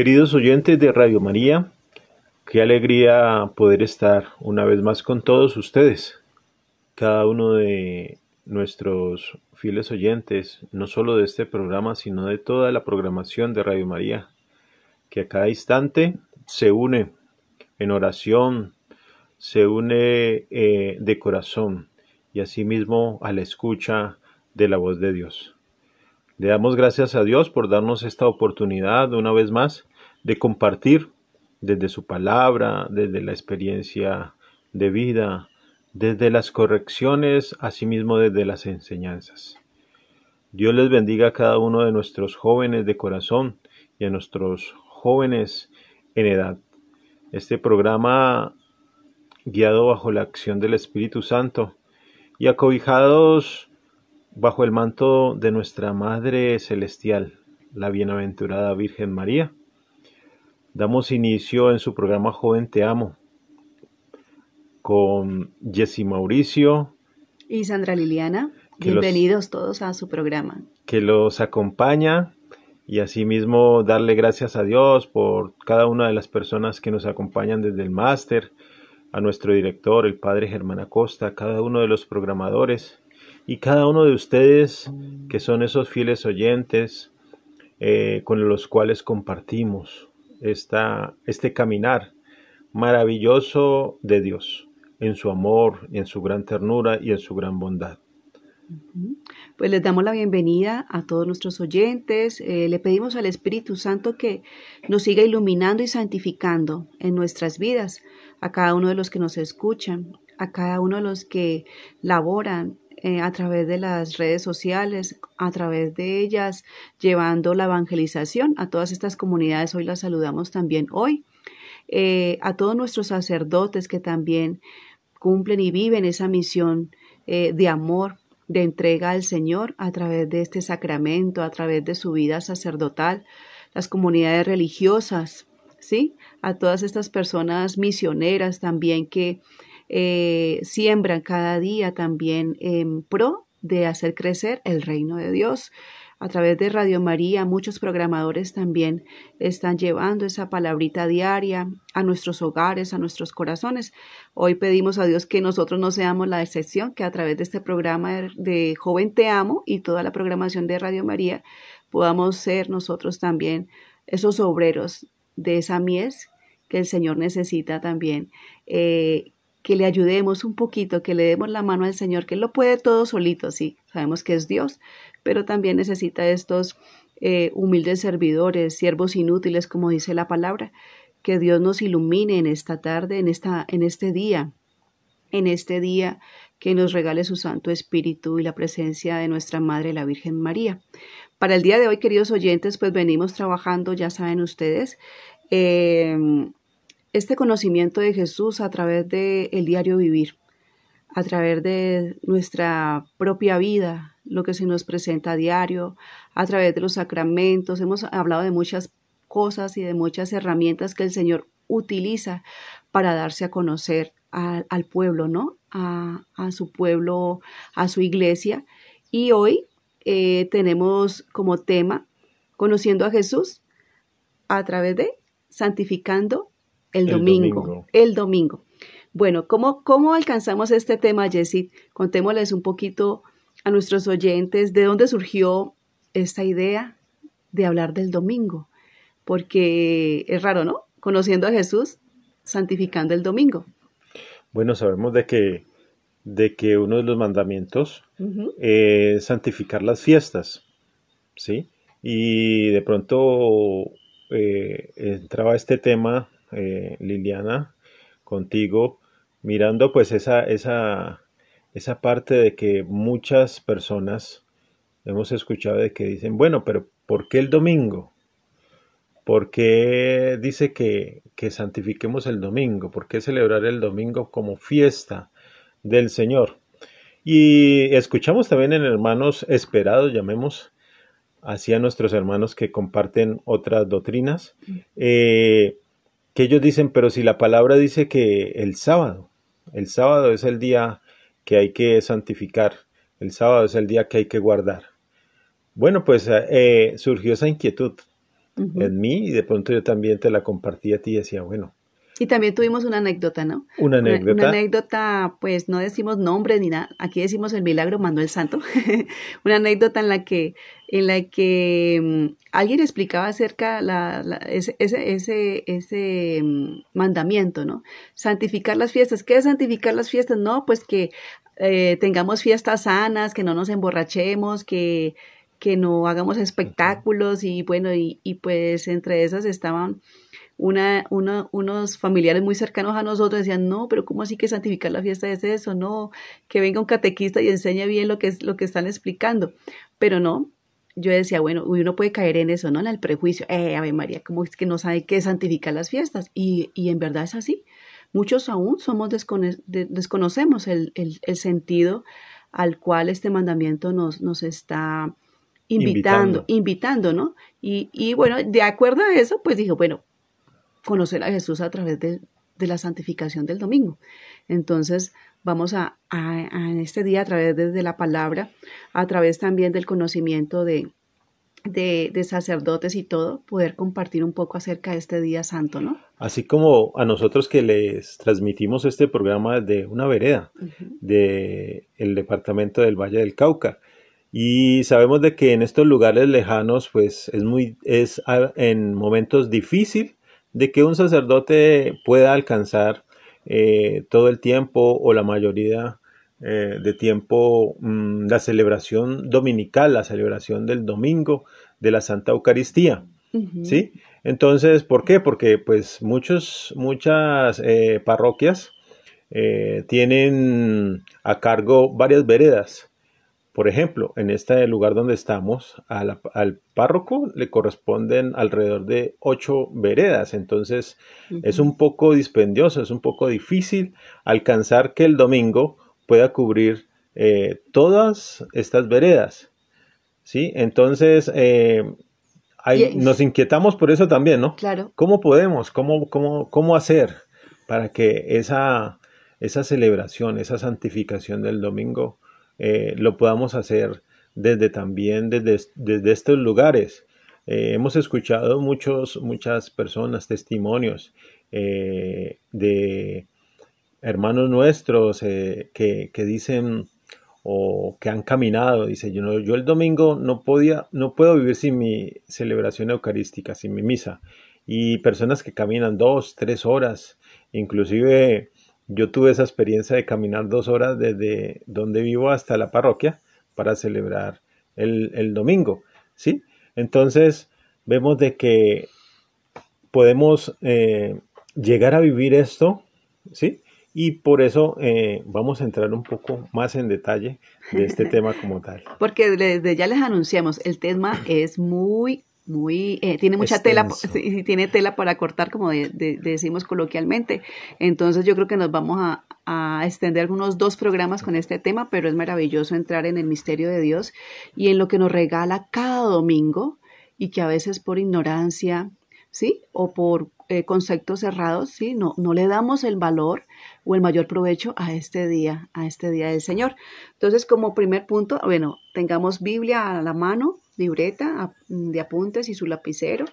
Queridos oyentes de Radio María, qué alegría poder estar una vez más con todos ustedes. Cada uno de nuestros fieles oyentes, no solo de este programa, sino de toda la programación de Radio María, que a cada instante se une en oración, se une eh, de corazón y asimismo a la escucha de la voz de Dios. Le damos gracias a Dios por darnos esta oportunidad una vez más de compartir desde su palabra, desde la experiencia de vida, desde las correcciones, asimismo desde las enseñanzas. Dios les bendiga a cada uno de nuestros jóvenes de corazón y a nuestros jóvenes en edad. Este programa, guiado bajo la acción del Espíritu Santo y acobijados bajo el manto de nuestra Madre Celestial, la Bienaventurada Virgen María, Damos inicio en su programa Joven Te Amo con Jessy Mauricio y Sandra Liliana. Bienvenidos todos a su programa. Que los acompaña y asimismo darle gracias a Dios por cada una de las personas que nos acompañan desde el máster, a nuestro director, el padre Germán Acosta, a cada uno de los programadores y cada uno de ustedes que son esos fieles oyentes eh, con los cuales compartimos esta, este caminar maravilloso de Dios, en su amor, en su gran ternura y en su gran bondad. Pues les damos la bienvenida a todos nuestros oyentes. Eh, le pedimos al Espíritu Santo que nos siga iluminando y santificando en nuestras vidas, a cada uno de los que nos escuchan, a cada uno de los que laboran eh, a través de las redes sociales, a través de ellas, llevando la evangelización a todas estas comunidades. Hoy las saludamos también hoy. Eh, a todos nuestros sacerdotes que también cumplen y viven esa misión eh, de amor, de entrega al Señor a través de este sacramento, a través de su vida sacerdotal, las comunidades religiosas, ¿sí? A todas estas personas misioneras también que eh, siembran cada día también en pro de hacer crecer el reino de Dios. a través de Radio María, muchos programadores también están llevando esa palabrita diaria a nuestros hogares, a nuestros corazones. Hoy pedimos a Dios que nosotros no seamos la excepción, que a través de este programa de Joven Te Amo y toda la programación de Radio María podamos ser nosotros también esos obreros de esa mies que el Señor necesita también. Eh, que le ayudemos un poquito, que le demos la mano al Señor, que Él lo puede todo solito, sí, sabemos que es Dios, pero también necesita estos eh, humildes servidores, siervos inútiles, como dice la palabra. Que Dios nos ilumine en esta tarde, en, esta, en este día, en este día que nos regale su Santo Espíritu y la presencia de nuestra Madre, la Virgen María. Para el día de hoy, queridos oyentes, pues venimos trabajando, ya saben ustedes, em, este conocimiento de Jesús a través del el diario vivir, a través de nuestra propia vida, lo que se nos presenta a diario, a través de los sacramentos. Hemos hablado de muchas cosas y de muchas herramientas que el Señor utiliza para darse a conocer al pueblo, ¿no? A, su pueblo, a su iglesia. Y hoy eh, tenemos como tema conociendo a Jesús a través de santificando el, domingo, El domingo. Bueno, ¿cómo, ¿cómo alcanzamos este tema, Jessie? Contémosles un poquito a nuestros oyentes de dónde surgió esta idea de hablar del domingo, porque es raro, ¿no? Conociendo a Jesús, santificando el domingo. Bueno, sabemos de que, de que uno de los mandamientos es santificar las fiestas, ¿sí? Y de pronto eh, entraba este tema, eh, Liliana, contigo, mirando pues esa, esa, esa parte de que muchas personas hemos escuchado de que dicen, bueno, pero ¿por qué el domingo? ¿Por qué dice que, que santifiquemos el domingo? ¿Por qué celebrar el domingo como fiesta del Señor? Y escuchamos también en hermanos esperados, llamemos así a nuestros hermanos que comparten otras doctrinas, eh, que ellos dicen, pero si la palabra dice que el sábado, el sábado es el día que hay que santificar. El sábado es el día que hay que guardar. Bueno, pues eh, surgió esa inquietud en mí y de pronto yo también te la compartí a ti y decía, bueno. Y también tuvimos una anécdota, ¿no? Una anécdota. Una, anécdota, pues no decimos nombre ni nada, aquí decimos el milagro Manuel Santo. una anécdota en la que, en la que mm, alguien explicaba acerca la, ese, ese, ese, mm, mandamiento, ¿no? Santificar las fiestas. ¿Qué es santificar las fiestas? No, pues que eh, tengamos fiestas sanas, que no nos emborrachemos, que, que no hagamos espectáculos y bueno, y, y pues entre esas estaban una, unos familiares muy cercanos a nosotros decían, no, pero ¿cómo así que santificar la fiesta es eso? No, que venga un catequista y enseñe bien lo que, es, lo que están explicando. Pero no, yo decía, bueno, uno puede caer en eso, ¿no? En el prejuicio, eh, Ave María, ¿cómo es que no sabe qué santificar las fiestas? Y, y en verdad es así. Muchos aún somos desconocemos el, sentido al cual este mandamiento nos, nos está invitando, invitando, ¿no? Y, y, bueno, de acuerdo a eso, pues dije, bueno, conocer a Jesús a través de, la santificación del domingo. Entonces, vamos a, en este día, a través de, la palabra, a través también del conocimiento de, de, sacerdotes y todo, poder compartir un poco acerca de este día santo, ¿no? Así como a nosotros que les transmitimos este programa de una vereda del departamento del Valle del Cauca. Y sabemos de que en estos lugares lejanos, pues es muy, es en momentos difíciles de que un sacerdote pueda alcanzar eh, todo el tiempo o la mayoría eh, de tiempo mm, la celebración dominical, la celebración del domingo de la Santa Eucaristía. ¿Sí? Entonces, ¿por qué? Porque pues muchos, muchas eh, parroquias tienen a cargo varias veredas por ejemplo, en este lugar donde estamos, al párroco le corresponden alrededor de ocho veredas, entonces es un poco dispendioso, es un poco difícil alcanzar que el domingo pueda cubrir eh, todas estas veredas. ¿sí? Entonces, eh, nos inquietamos por eso también, ¿no? Claro. ¿Cómo podemos? ¿Cómo, cómo, cómo hacer para que esa, esa celebración, esa santificación del domingo, eh, lo podamos hacer desde también desde, desde estos lugares. Eh, hemos escuchado muchos, muchas personas, testimonios eh, de hermanos nuestros que, que, dicen o que han caminado, dice yo, yo el domingo no podía, no puedo vivir sin mi celebración eucarística, sin mi misa. Y personas que caminan dos, tres horas, inclusive yo tuve esa experiencia de caminar dos horas desde donde vivo hasta la parroquia para celebrar el, domingo, ¿sí? Entonces vemos de que podemos eh, llegar a vivir esto, ¿sí? Y por eso eh, vamos a entrar un poco más en detalle de este tema como tal. Porque desde ya les anunciamos, el tema es muy muy, eh, tiene mucha tela, tiene tela para cortar, como decimos coloquialmente. Entonces yo creo que nos vamos a, a, extender unos dos programas con este tema, pero es maravilloso entrar en el misterio de Dios y en lo que nos regala cada domingo y que a veces por ignorancia, ¿sí? O por eh, conceptos cerrados, ¿sí? No, no le damos el valor o el mayor provecho a este día, a este día del Señor. Entonces, como primer punto, bueno, tengamos Biblia a la mano, libreta de apuntes y su lapicero.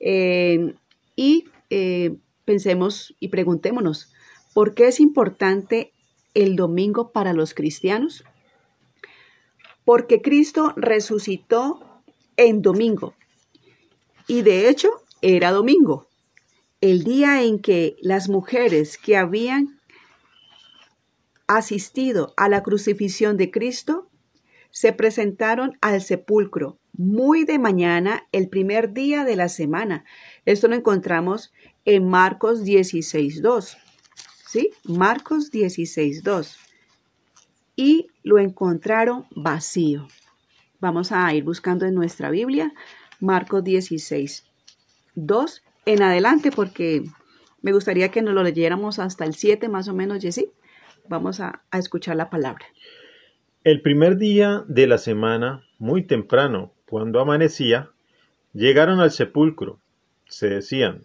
Eh, y eh, pensemos y preguntémonos, ¿por qué es importante el domingo para los cristianos? Porque Cristo resucitó en domingo. Y de hecho, era domingo, el día en que las mujeres que habían asistido a la crucifixión de Cristo se presentaron al sepulcro muy de mañana, el primer día de la semana. Esto lo encontramos en Marcos 16.2. ¿Sí? Marcos 16.2. Y lo encontraron vacío. Vamos a ir buscando en nuestra Biblia Marcos 16.2 en adelante porque me gustaría que nos lo leyéramos hasta el 7 más o menos, Jessy. Vamos a, a escuchar la palabra. El primer día de la semana, muy temprano, cuando amanecía, llegaron al sepulcro. Se decían,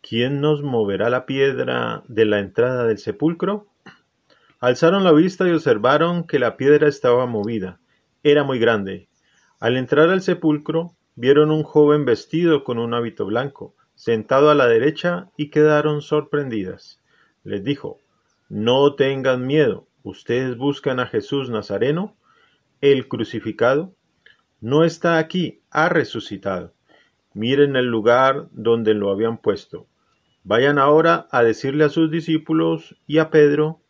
¿quién nos moverá la piedra de la entrada del sepulcro? Alzaron la vista y observaron que la piedra estaba movida. Era muy grande. Al entrar al sepulcro, vieron un joven vestido con un hábito blanco, sentado a la derecha, y quedaron sorprendidas. Les dijo, No tengan miedo, ustedes buscan a Jesús Nazareno, el crucificado, no está aquí, ha resucitado. Miren el lugar donde lo habían puesto. Vayan ahora a decirle a sus discípulos y a Pedro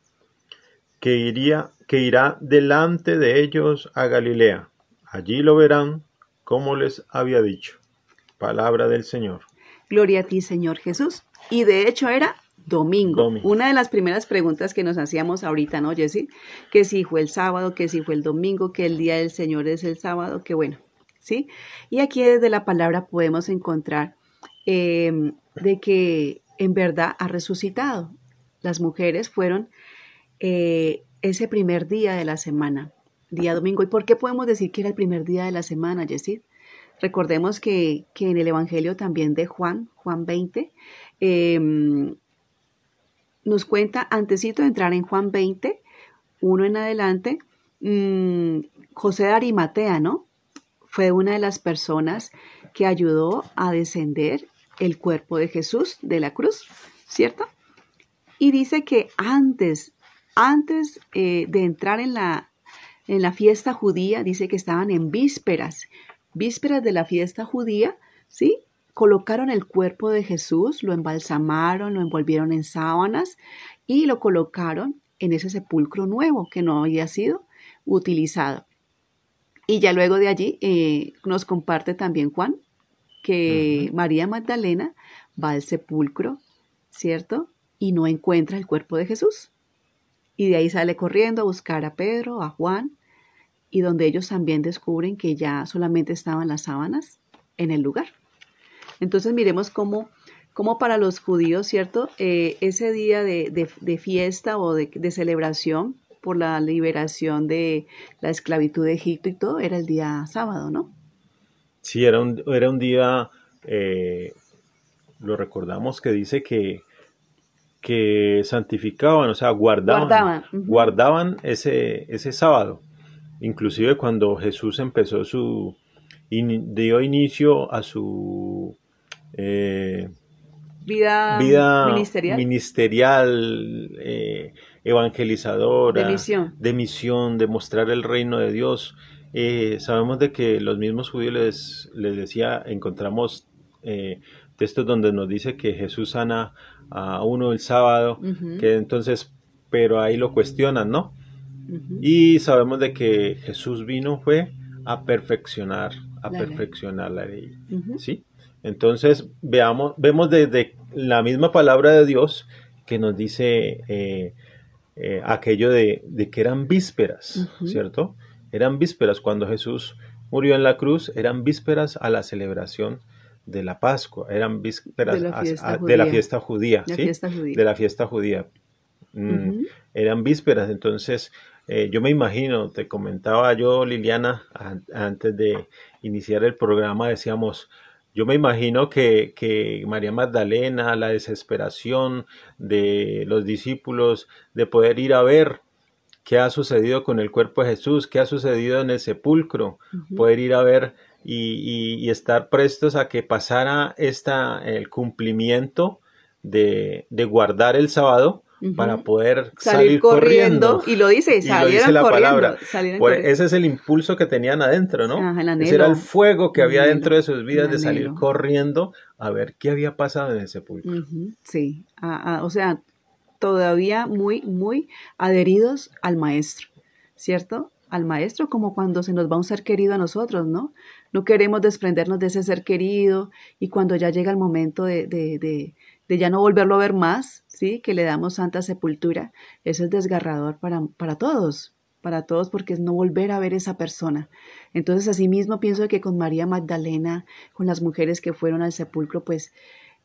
que iría que irá delante de ellos a Galilea. Allí lo verán como les había dicho. Palabra del Señor. Gloria a ti, Señor Jesús. Y de hecho era Domingo. Una de las primeras preguntas que nos hacíamos ahorita, ¿no, Jessy? Que si fue el sábado, que si fue el domingo, que el día del Señor es el sábado, que bueno, ¿sí? Y aquí desde la palabra podemos encontrar em, de que en verdad ha resucitado. Las mujeres fueron eh, ese primer día de la semana, día domingo. ¿Y por qué podemos decir que era el primer día de la semana, Jessy? Recordemos que, que, en el Evangelio también de Juan, Juan 20, eh, nos cuenta, antesito de entrar en Juan 20, uno en adelante, mm, José de Arimatea, ¿no? Fue una de las personas que ayudó a descender el cuerpo de Jesús de la cruz, ¿cierto? Y dice que antes, antes eh, de entrar en la, en la fiesta judía, dice que estaban en vísperas, vísperas de la fiesta judía, ¿sí? Colocaron el cuerpo de Jesús, lo embalsamaron, lo envolvieron en sábanas y lo colocaron en ese sepulcro nuevo que no había sido utilizado. Y ya luego de allí eh, nos comparte también Juan que María Magdalena va al sepulcro, ¿cierto? Y no encuentra el cuerpo de Jesús. Y de ahí sale corriendo a buscar a Pedro, a Juan, y donde ellos también descubren que ya solamente estaban las sábanas en el lugar. Entonces miremos cómo, cómo para los judíos, ¿cierto? Eh, ese día de, fiesta o de, celebración por la liberación de la esclavitud de Egipto y todo, era el día sábado, ¿no? Sí, era un, era un día, eh, lo recordamos que dice que, que santificaban, o sea, guardaban, guardaban, ese, ese sábado. inclusive cuando Jesús empezó su, dio inicio a su eh, vida, ministerial, ministerial eh, evangelizadora, de misión. de mostrar el reino de Dios. Eh, sabemos de que los mismos judíos les, les decía, encontramos textos donde nos dice que Jesús sana a uno el sábado, que entonces, pero ahí lo cuestionan, ¿no? Y sabemos de que Jesús vino fue a perfeccionar, a perfeccionar la ley, ¿sí? Entonces, veamos, vemos desde la misma palabra de Dios que nos dice eh, eh, aquello de, que eran vísperas, ¿cierto? Eran vísperas cuando Jesús murió en la cruz, eran vísperas a la celebración de la Pascua, eran vísperas de la fiesta, judía, ¿sí? De la fiesta judía. Mm, eran vísperas, entonces eh, yo me imagino, te comentaba yo, Liliana, antes de iniciar el programa, decíamos, yo me imagino que, que, María Magdalena, la desesperación de los discípulos de poder ir a ver qué ha sucedido con el cuerpo de Jesús, qué ha sucedido en el sepulcro, poder ir a ver y, estar prestos a que pasara esta, el cumplimiento de, de guardar el sábado para poder salir, corriendo, Y lo dice, y lo dice la palabra. ese es el impulso que tenían adentro, ¿no? ese era el fuego que había dentro de sus vidas de salir corriendo a ver qué había pasado en el sepulcro. Sí, o sea, todavía muy, muy adheridos al maestro, ¿cierto? Al maestro como cuando se nos va un ser querido a nosotros, ¿no? No queremos desprendernos de ese ser querido y cuando ya llega el momento de, de, de, de ya no volverlo a ver más, ¿sí? Que le damos santa sepultura, eso es desgarrador para, para todos, para todos porque es no volver a ver esa persona. Entonces, asimismo, pienso que con María Magdalena, con las mujeres que fueron al sepulcro, pues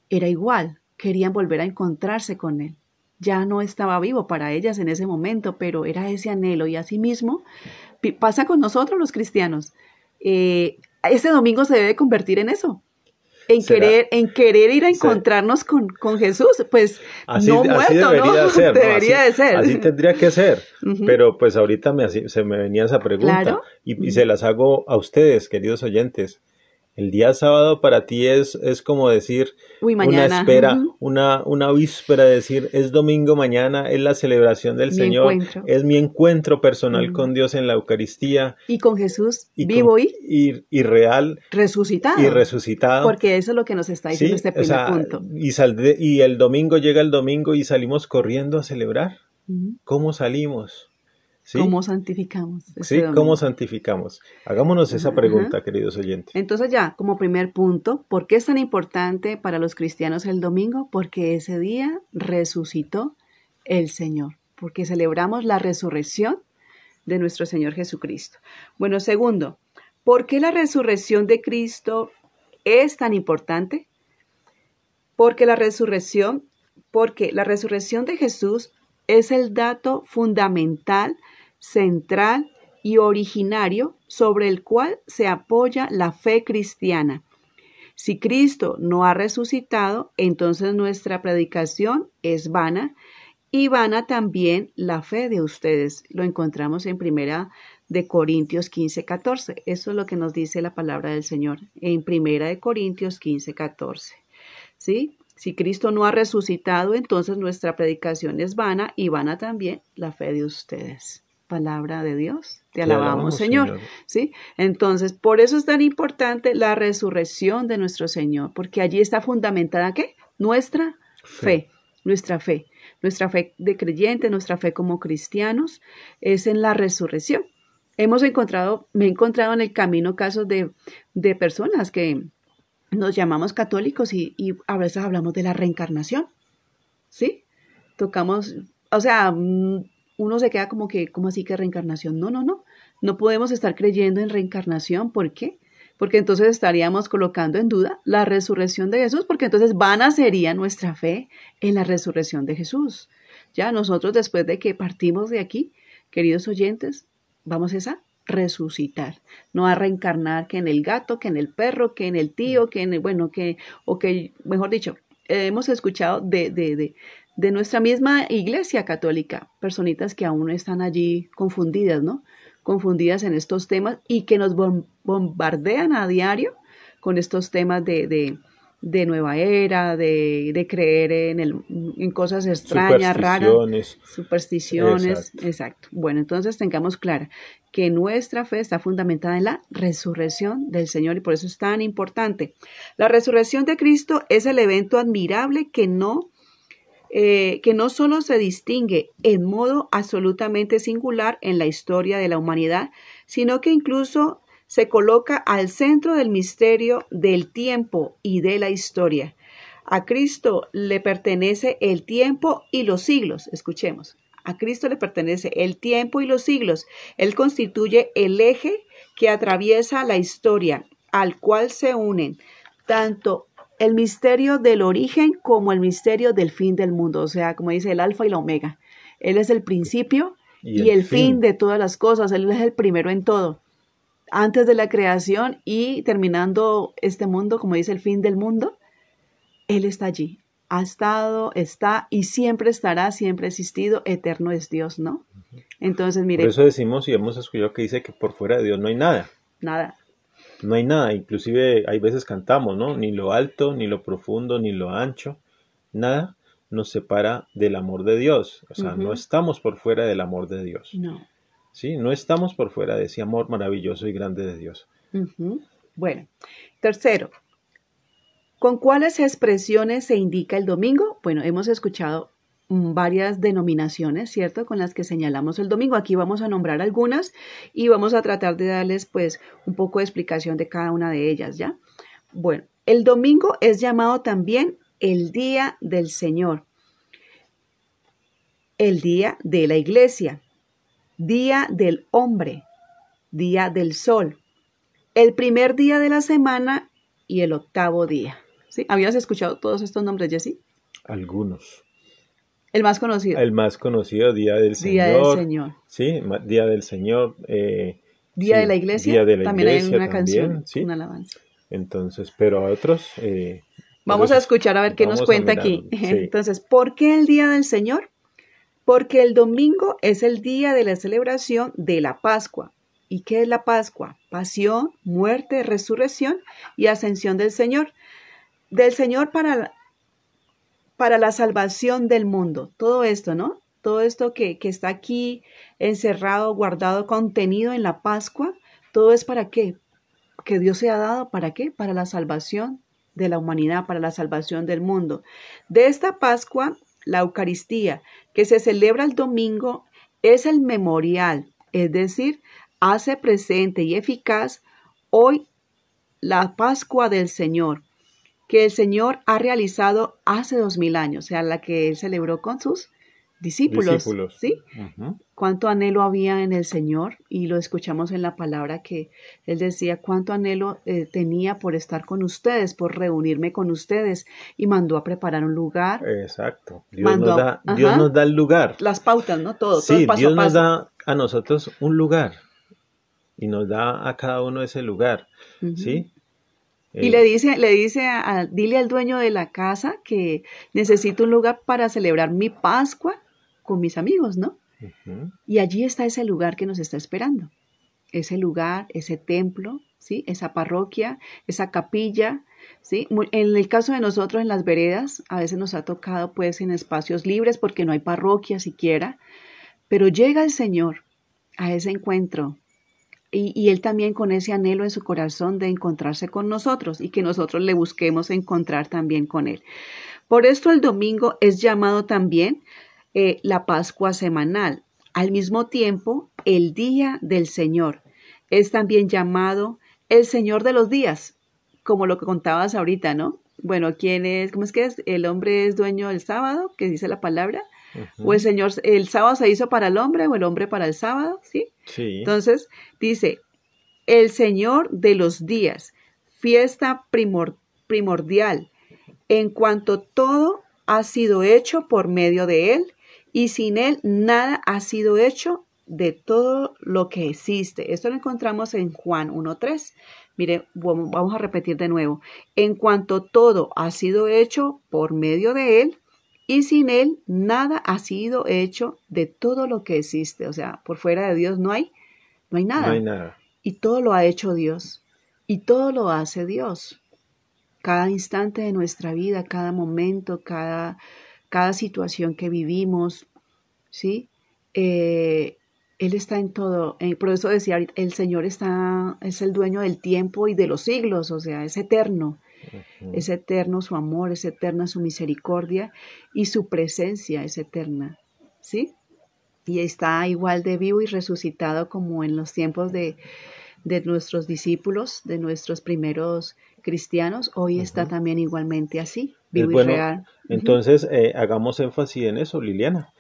era igual, querían volver a encontrarse con él. Ya no estaba vivo para ellas en ese momento, pero era ese anhelo y asimismo pasa con nosotros los cristianos. Eh, ese domingo se debe convertir en eso. En querer, en querer ir a encontrarnos con, con, Jesús, pues no muerto, debería ¿no? Ser, debería de ser. Así tendría que ser. Pero pues ahorita me, se me venía esa pregunta y, y, se las hago a ustedes, queridos oyentes. El día sábado para ti es, es como decir una espera, una, una víspera, decir es domingo mañana, es la celebración del Señor, es mi encuentro personal con Dios en la Eucaristía. Y con Jesús vivo y, y, real. Resucitado. Y resucitado. Porque eso es lo que nos está diciendo este primer punto. Y, y el domingo llega el domingo y salimos corriendo a celebrar. ¿Cómo salimos? ¿Cómo santificamos? Sí, ¿cómo santificamos? Hagámonos esa pregunta, queridos oyentes. Entonces ya, como primer punto, ¿por qué es tan importante para los cristianos el domingo? Porque ese día resucitó el Señor, porque celebramos la resurrección de nuestro Señor Jesucristo. Bueno, segundo, ¿por qué la resurrección de Cristo es tan importante? Porque la resurrección, porque la resurrección de Jesús es el dato fundamental central y originario sobre el cual se apoya la fe cristiana. Si Cristo no ha resucitado, entonces nuestra predicación es vana y vana también la fe de ustedes. Lo encontramos en primera de Corintios 15, 14. Eso es lo que nos dice la palabra del Señor en primera de Corintios 15, 14. ¿Sí? Si Cristo no ha resucitado, entonces nuestra predicación es vana y vana también la fe de ustedes palabra de Dios. Te, alabamos, Señor. ¿Sí? Entonces, por eso es tan importante la resurrección de nuestro Señor, porque allí está fundamentada ¿qué? Nuestra fe. nuestra fe, nuestra fe de creyente, nuestra fe como cristianos, es en la resurrección. Hemos encontrado, me he encontrado en el camino casos de, de personas que nos llamamos católicos y, y a veces hablamos de la reencarnación. ¿Sí? Tocamos, o sea, mm, uno se queda como que, ¿cómo así que reencarnación? No, no, no. No podemos estar creyendo en reencarnación. ¿Por qué? Porque entonces estaríamos colocando en duda la resurrección de Jesús, porque entonces vana sería nuestra fe en la resurrección de Jesús. Ya nosotros después de que partimos de aquí, queridos oyentes, vamos a resucitar, no a reencarnar que en el gato, que en el perro, que en el tío, que en el, bueno, que, o que, mejor dicho, hemos escuchado de, de, de, de nuestra misma iglesia católica, personitas que aún están allí confundidas, ¿no? confundidas en estos temas y que nos bombardean a diario con estos temas de, de, nueva era, de, de creer en, el, en, cosas extrañas, raras, supersticiones. Exacto. Bueno, entonces tengamos clara que nuestra fe está fundamentada en la resurrección del Señor y por eso es tan importante. La resurrección de Cristo es el evento admirable que no eh, que no solo se distingue en modo absolutamente singular en la historia de la humanidad, sino que incluso se coloca al centro del misterio del tiempo y de la historia. A Cristo le pertenece el tiempo y los siglos. Escuchemos. A Cristo le pertenece el tiempo y los siglos. Él constituye el eje que atraviesa la historia, al cual se unen tanto el misterio del origen como el misterio del fin del mundo, o sea, como dice el alfa y la omega. Él es el principio y, el, fin. de todas las cosas, Él es el primero en todo. Antes de la creación y terminando este mundo, como dice el fin del mundo, Él está allí. Ha estado, está y siempre estará, siempre ha existido, eterno es Dios, ¿no? Entonces, mire. Por eso decimos y hemos escuchado que dice que por fuera de Dios no hay nada. Nada no hay nada, inclusive hay veces cantamos, ¿no? Ni lo alto, ni lo profundo, ni lo ancho, nada nos separa del amor de Dios. O sea, no estamos por fuera del amor de Dios. No. Sí, no estamos por fuera de ese amor maravilloso y grande de Dios. Bueno, tercero, ¿con cuáles expresiones se indica el domingo? Bueno, hemos escuchado varias denominaciones, ¿cierto? Con las que señalamos el domingo. Aquí vamos a nombrar algunas y vamos a tratar de darles pues un poco de explicación de cada una de ellas, ¿ya? Bueno, el domingo es llamado también el día del Señor, el día de la iglesia, día del hombre, día del sol, el primer día de la semana y el octavo día. ¿Sí? ¿Habías escuchado todos estos nombres, Jessy? Algunos. El más conocido. El más conocido, Día del Señor. Día del Señor. Sí, Día del Señor. Eh, Día de la Iglesia. Día de la también hay una canción, una alabanza. Entonces, pero a otros... Eh, vamos a escuchar a ver qué nos cuenta aquí. Entonces, ¿por qué el Día del Señor? Porque el domingo es el día de la celebración de la Pascua. ¿Y qué es la Pascua? Pasión, muerte, resurrección y ascensión del Señor. Del Señor para para la salvación del mundo. Todo esto, ¿no? Todo esto que, que está aquí encerrado, guardado, contenido en la Pascua, todo es para qué? Que Dios se ha dado, ¿para qué? Para la salvación de la humanidad, para la salvación del mundo. De esta Pascua, la Eucaristía, que se celebra el domingo, es el memorial, es decir, hace presente y eficaz hoy la Pascua del Señor, que el Señor ha realizado hace dos mil años, o sea, la que él celebró con sus discípulos. ¿Sí? Cuánto anhelo había en el Señor, y lo escuchamos en la palabra que él decía, cuánto anhelo eh, tenía por estar con ustedes, por reunirme con ustedes, y mandó a preparar un lugar. Exacto. Dios, nos, da, Dios nos da el lugar. Las pautas, ¿no? Todo. Sí, Dios nos da a nosotros un lugar y nos da a cada uno ese lugar. ¿Sí? Y le dice, le dice a, dile al dueño de la casa que necesito un lugar para celebrar mi Pascua con mis amigos, ¿no? Y allí está ese lugar que nos está esperando. Ese lugar, ese templo, ¿sí? Esa parroquia, esa capilla, ¿sí? En el caso de nosotros en las veredas, a veces nos ha tocado pues en espacios libres porque no hay parroquia siquiera, pero llega el Señor a ese encuentro y, Él también con ese anhelo en su corazón de encontrarse con nosotros y que nosotros le busquemos encontrar también con Él. Por esto el domingo es llamado también eh, la Pascua semanal. Al mismo tiempo, el Día del Señor es también llamado el Señor de los días, como lo que contabas ahorita, ¿no? Bueno, ¿quién es? ¿Cómo es que es? El hombre es dueño del sábado, que dice la palabra. O el Señor, el sábado se hizo para el hombre o el hombre para el sábado, ¿sí? Sí. Entonces, dice, el Señor de los días, fiesta primordial, en cuanto todo ha sido hecho por medio de Él, y sin Él nada ha sido hecho de todo lo que existe. Esto lo encontramos en Juan 1.3. Mire, vamos a repetir de nuevo. En cuanto todo ha sido hecho por medio de Él, y sin Él nada ha sido hecho de todo lo que existe. O sea, por fuera de Dios no hay No hay nada. No hay nada. Y todo lo ha hecho Dios. Y todo lo hace Dios. Cada instante de nuestra vida, cada momento, cada, cada situación que vivimos, ¿sí? Eh, él está en todo. Eh, por eso decía, el Señor está, es el dueño del tiempo y de los siglos, o sea, es eterno. Es eterno su amor, es eterna su misericordia y su presencia es eterna. ¿Sí? Y está igual de vivo y resucitado como en los tiempos de, de nuestros discípulos, de nuestros primeros cristianos, hoy está también igualmente así, vivo y real. Entonces, eh, hagamos énfasis en eso, Liliana.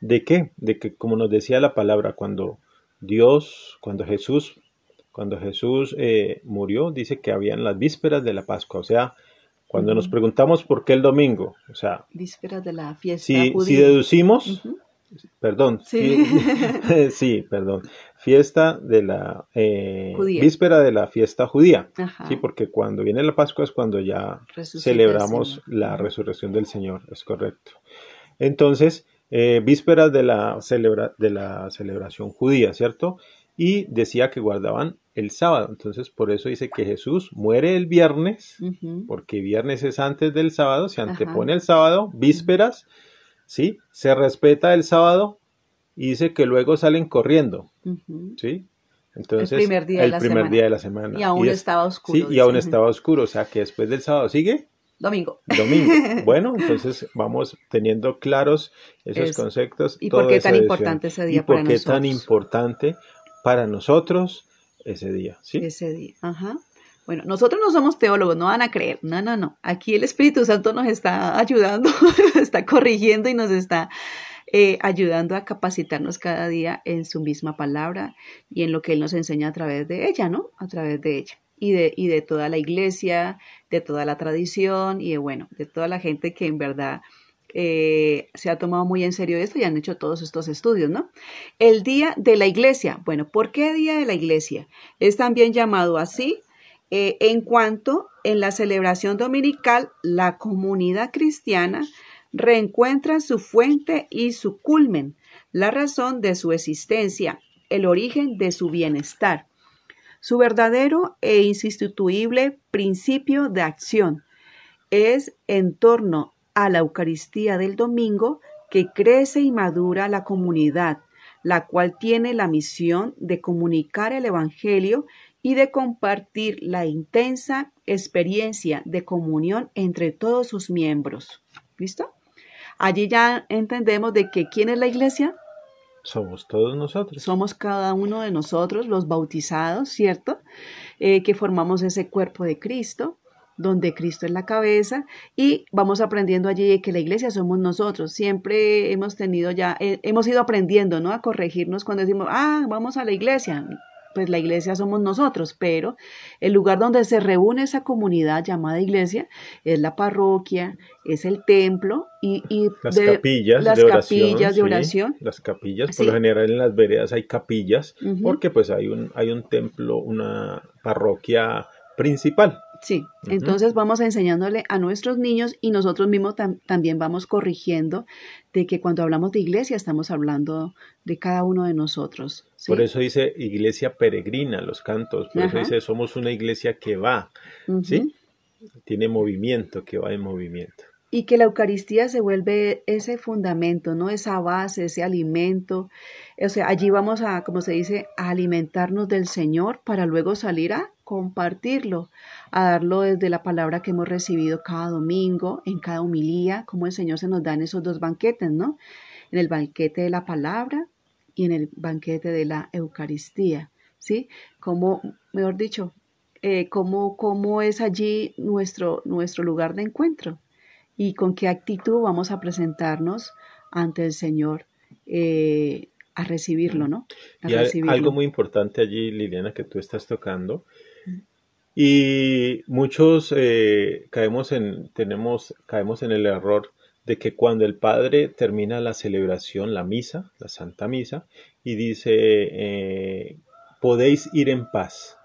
¿De qué? De que, como nos decía la palabra, cuando Dios, cuando Jesús, cuando Jesús eh, murió, dice que habían las vísperas de la Pascua, o sea, cuando nos preguntamos por qué el domingo, o sea, vísperas de la fiesta si, si deducimos, perdón, sí. perdón, fiesta de la eh, víspera de la fiesta judía, sí, porque cuando viene la Pascua es cuando ya celebramos la resurrección del Señor, es correcto. Entonces, eh, vísperas de la, celebra, de la celebración judía, ¿cierto? Y decía que guardaban el sábado, entonces por eso dice que Jesús muere el viernes, porque viernes es antes del sábado, se antepone el sábado, vísperas, ¿sí? Se respeta el sábado y dice que luego salen corriendo, ¿sí? Entonces, el primer día, de, la primer día de la semana. Y aún estaba oscuro. Sí, y aún estaba oscuro, o sea que después del sábado sigue. Domingo. Domingo. Bueno, entonces vamos teniendo claros esos conceptos. ¿Y por qué tan importante ese día para nosotros? ¿Y por qué tan importante para nosotros ese día? ¿sí? Ese día, ajá. Bueno, nosotros no somos teólogos, no van a creer. No, no, no. Aquí el Espíritu Santo nos está ayudando, está corrigiendo y nos está eh, ayudando a capacitarnos cada día en su misma palabra y en lo que Él nos enseña a través de ella, ¿no? A través de ella. Y de, y de toda la iglesia, de toda la tradición y de, bueno, de toda la gente que en verdad eh, se ha tomado muy en serio esto y han hecho todos estos estudios, ¿no? El Día de la Iglesia. Bueno, ¿por qué Día de la Iglesia? Es también llamado así eh, en cuanto en la celebración dominical la comunidad cristiana reencuentra su fuente y su culmen, la razón de su existencia, el origen de su bienestar, su verdadero e insustituible principio de acción. Es en torno a la Eucaristía del domingo que crece y madura la comunidad, la cual tiene la misión de comunicar el Evangelio y de compartir la intensa experiencia de comunión entre todos sus miembros. ¿Listo? Allí ya entendemos de que quién es la iglesia. Somos todos nosotros. Somos cada uno de nosotros, los bautizados, ¿cierto? Eh, que formamos ese cuerpo de Cristo, donde Cristo es la cabeza, y vamos aprendiendo allí que la iglesia somos nosotros. Siempre hemos tenido ya, eh, hemos ido aprendiendo, ¿no? A corregirnos cuando decimos, ah, vamos a la iglesia pues la iglesia somos nosotros, pero el lugar donde se reúne esa comunidad llamada iglesia es la parroquia, es el templo y, las capillas, las de, capillas de oración. las capillas, por lo general en las veredas hay capillas, porque pues hay un, hay un templo, una parroquia principal. Sí, entonces vamos enseñándole a nuestros niños y nosotros mismos también vamos corrigiendo de que cuando hablamos de iglesia estamos hablando de cada uno de nosotros. Por eso dice iglesia peregrina, los cantos, por eso dice somos una iglesia que va, ¿sí? Tiene movimiento, que va en movimiento. Y que la Eucaristía se vuelve ese fundamento, ¿no? Esa base, ese alimento. O sea, allí vamos a, como se dice, a alimentarnos del Señor para luego salir a compartirlo, a darlo desde la palabra que hemos recibido cada domingo, en cada humilía, como el Señor se nos da en esos dos banquetes, ¿no? En el banquete de la palabra y en el banquete de la Eucaristía, ¿sí? Como, mejor dicho, eh, cómo, es allí nuestro, nuestro lugar de encuentro y con qué actitud vamos a presentarnos ante el Señor eh, a recibirlo, ¿no? y algo muy importante allí, Liliana, que tú estás tocando, y muchos eh, caemos en, tenemos, caemos en el error de que cuando el padre termina la celebración, la misa, la Santa Misa, y dice, eh, podéis ir en paz,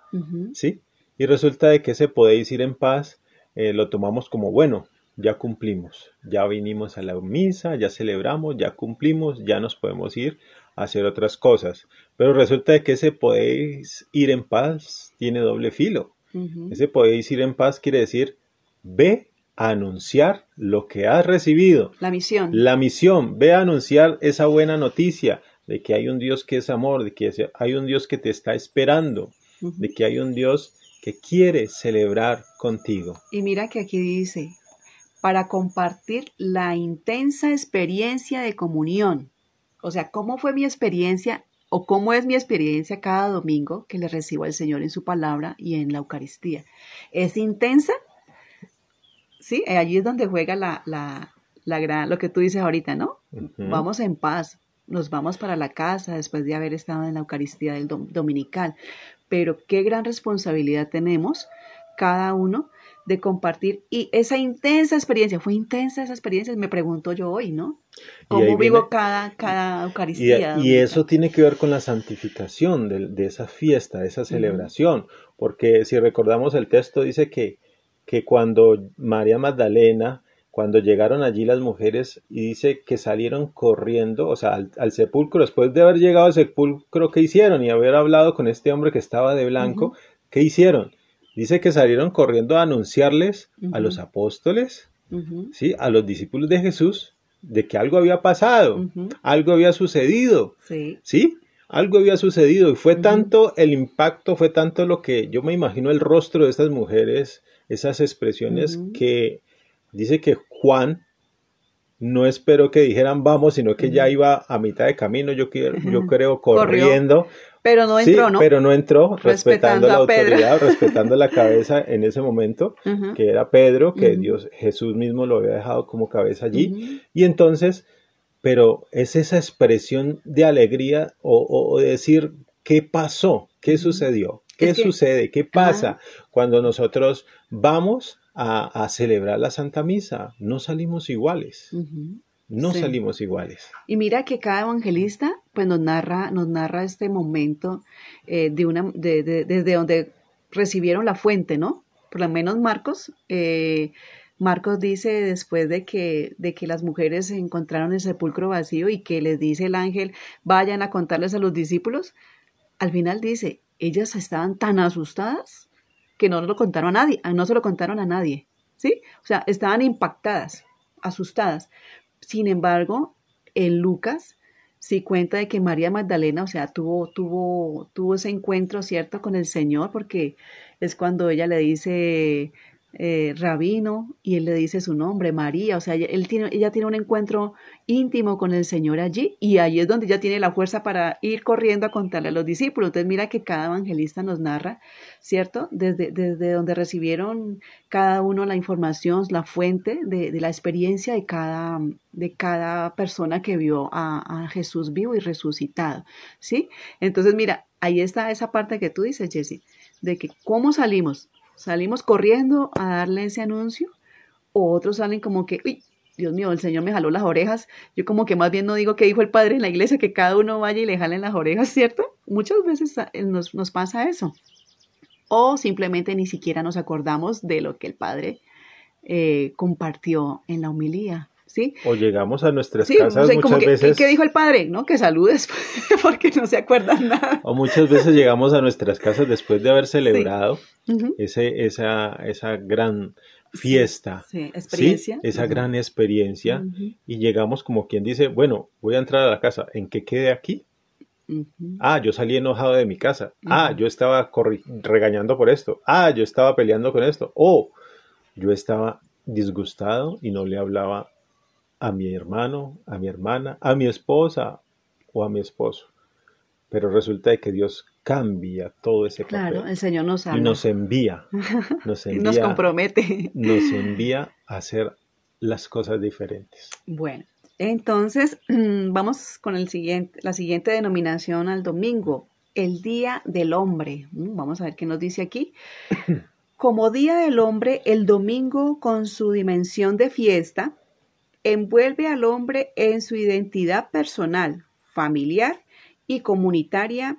¿sí? Y resulta de que ese podéis ir en paz eh, lo tomamos como bueno, ya cumplimos, ya vinimos a la misa, ya celebramos, ya cumplimos, ya nos podemos ir a hacer otras cosas. Pero resulta que ese podéis ir en paz tiene doble filo. Ese podéis ir en paz quiere decir, ve a anunciar lo que has recibido. La misión. La misión, ve a anunciar esa buena noticia de que hay un Dios que es amor, de que hay un Dios que te está esperando, de que hay un Dios que quiere celebrar contigo. Y mira que aquí dice, para compartir la intensa experiencia de comunión. O sea, ¿cómo fue mi experiencia o cómo es mi experiencia cada domingo que le recibo al Señor en su palabra y en la Eucaristía? ¿Es intensa? Sí, allí es donde juega la, la, la gran, lo que tú dices ahorita, ¿no? Vamos en paz, nos vamos para la casa después de haber estado en la Eucaristía del dominical. Pero qué gran responsabilidad tenemos cada uno de compartir y esa intensa experiencia, fue intensa esa experiencia, me pregunto yo hoy, ¿no? ¿Cómo vivo cada, cada Eucaristía? Y, eso tiene que ver con la santificación de, esa fiesta, de esa celebración, porque si recordamos el texto dice que, que cuando María Magdalena cuando llegaron allí las mujeres y dice que salieron corriendo, o sea, al, sepulcro, después de haber llegado al sepulcro, ¿qué hicieron? Y haber hablado con este hombre que estaba de blanco, ¿qué hicieron? Dice que salieron corriendo a anunciarles a los apóstoles, ¿sí? A los discípulos de Jesús, de que algo había pasado, algo había sucedido, sí. ¿sí? Algo había sucedido y fue tanto el impacto, fue tanto lo que yo me imagino el rostro de estas mujeres, esas expresiones que dice que Juan no esperó que dijeran vamos, sino que ya iba a mitad de camino, yo, yo creo, corriendo. Pero no entró, ¿no? Pero no entró, respetando, la autoridad, respetando la cabeza en ese momento, que era Pedro, que Dios, Jesús mismo lo había dejado como cabeza allí. Y entonces, pero es esa expresión de alegría o, de decir, ¿qué pasó? ¿Qué sucedió? ¿Qué sucede? ¿Qué pasa cuando nosotros vamos a, celebrar la Santa Misa. No salimos iguales. No salimos iguales. Y mira que cada evangelista pues nos narra, nos narra este momento eh, de una, de, desde donde recibieron la fuente, ¿no? Por lo menos Marcos, eh, Marcos dice después de que, de que las mujeres encontraron el sepulcro vacío y que les dice el ángel, vayan a contarles a los discípulos, al final dice, ellas estaban tan asustadas que no lo contaron a nadie, no se lo contaron a nadie, ¿sí? O sea, estaban impactadas, asustadas. Sin embargo, en Lucas sí cuenta de que María Magdalena, o sea, tuvo, tuvo, tuvo ese encuentro, ¿cierto?, con el Señor, porque es cuando ella le dice, eh, rabino y él le dice su nombre, María, o sea, él tiene, ella tiene un encuentro íntimo con el Señor allí y ahí es donde ella tiene la fuerza para ir corriendo a contarle a los discípulos. Entonces mira que cada evangelista nos narra, ¿cierto? Desde, desde donde recibieron cada uno la información, la fuente de, la experiencia de cada, de cada persona que vio a, a Jesús vivo y resucitado, ¿sí? Entonces mira, ahí está esa parte que tú dices, Jesse, de que cómo salimos salimos corriendo a darle ese anuncio, o otros salen como que, uy, Dios mío, el Señor me jaló las orejas. Yo como que más bien no digo que dijo el Padre en la iglesia, que cada uno vaya y le jalen las orejas, ¿cierto? Muchas veces nos, nos pasa eso. O simplemente ni siquiera nos acordamos de lo que el Padre eh, compartió en la humilía. ¿Sí? O llegamos a nuestras casas muchas veces. ¿Qué dijo el padre? ¿No? Que saludes, porque no se acuerdan nada. O muchas veces llegamos a nuestras casas después de haber celebrado ese, esa, esa gran fiesta, sí, experiencia. esa gran experiencia, y llegamos como quien dice, bueno, voy a entrar a la casa, ¿en qué quede aquí? Ah, yo salí enojado de mi casa. Ah, yo estaba regañando por esto. Ah, yo estaba peleando con esto. Oh, yo estaba disgustado y no le hablaba a mi hermano, a mi hermana, a mi esposa o a mi esposo. Pero resulta que Dios cambia todo ese papel. Claro, el Señor nos Y nos envía, nos envía, nos compromete. Nos envía a hacer las cosas diferentes. Bueno, entonces vamos con el siguiente, la siguiente denominación al domingo, el Día del Hombre. Mm, vamos a ver qué nos dice aquí. Como Día del Hombre, el domingo con su dimensión de fiesta envuelve al hombre en su identidad personal, familiar y comunitaria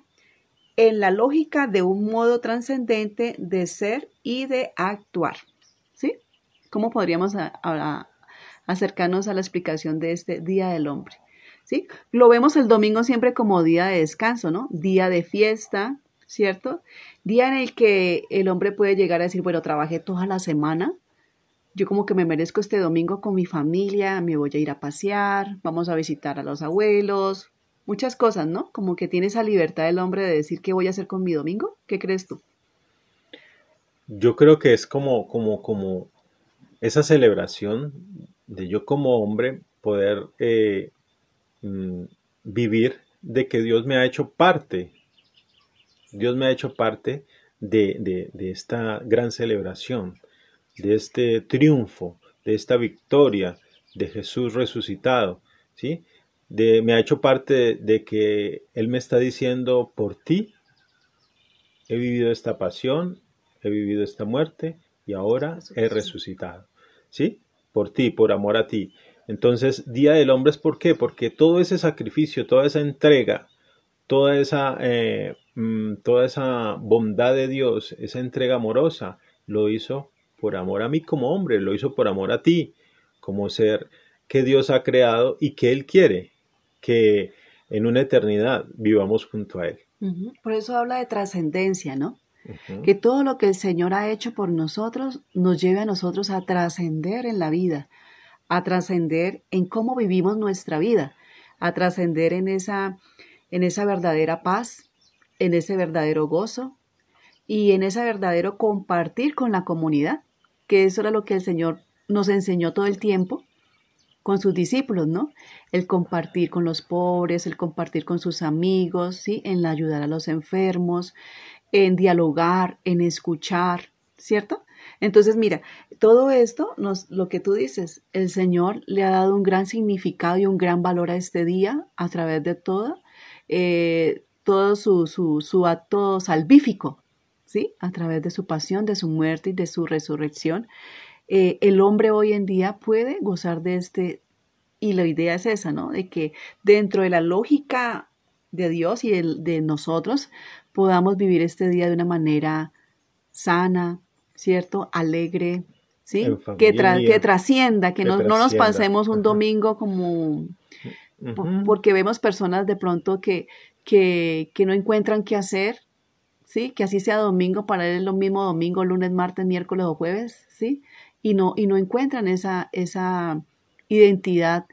en la lógica de un modo trascendente de ser y de actuar. ¿Sí? ¿Cómo podríamos acercarnos a la explicación de este Día del Hombre? ¿sí? Lo vemos el domingo siempre como día de descanso, ¿no? Día de fiesta, ¿cierto? Día en el que el hombre puede llegar a decir, bueno, trabajé toda la semana, yo como que me merezco este domingo con mi familia, me voy a ir a pasear, vamos a visitar a los abuelos, muchas cosas, ¿no? Como que tiene esa libertad del hombre de decir qué voy a hacer con mi domingo. ¿Qué crees tú? Yo creo que es como, como, como esa celebración de yo como hombre poder eh, mm, vivir de que Dios me ha hecho parte. Dios me ha hecho parte de, de, esta gran celebración, de este triunfo, de esta victoria de Jesús resucitado, ¿sí? De, me ha hecho parte de que Él me está diciendo, por ti he vivido esta pasión, he vivido esta muerte y ahora he resucitado. ¿Sí? Por ti, por amor a ti. Entonces, Día del Hombre es por qué? Porque todo ese sacrificio, toda esa entrega, toda esa, eh, mm, toda esa bondad de Dios, esa entrega amorosa, lo hizo por amor a mí como hombre, lo hizo por amor a ti, como ser que Dios ha creado y que Él quiere que en una eternidad vivamos junto a Él. Por eso habla de trascendencia, ¿no? Que todo lo que el Señor ha hecho por nosotros nos lleve a nosotros a trascender en la vida, a trascender en cómo vivimos nuestra vida, a trascender en esa, en esa verdadera paz, en ese verdadero gozo y en ese verdadero compartir con la comunidad, que eso era lo que el Señor nos enseñó todo el tiempo con sus discípulos, ¿no? El compartir con los pobres, el compartir con sus amigos, ¿sí? En ayudar a los enfermos, en dialogar, en escuchar, ¿cierto? Entonces, mira, todo esto, nos, lo que tú dices, el Señor le ha dado un gran significado y un gran valor a este día a través de todo, eh, todo su, su, su, acto salvífico, ¿sí? A través de su pasión, de su muerte y de su resurrección. Eh, el hombre hoy en día puede gozar de este, y la idea es esa, ¿no? De que dentro de la lógica de Dios y de nosotros, podamos vivir este día de una manera sana, ¿cierto? Alegre, ¿sí? Que, que, trascienda, que, no, nos pasemos un domingo como... Porque vemos personas de pronto que, que, que no encuentran qué hacer, ¿sí? Que así sea domingo, para él es lo mismo domingo, lunes, martes, miércoles o jueves, ¿sí? Y no, y no encuentran esa, esa identidad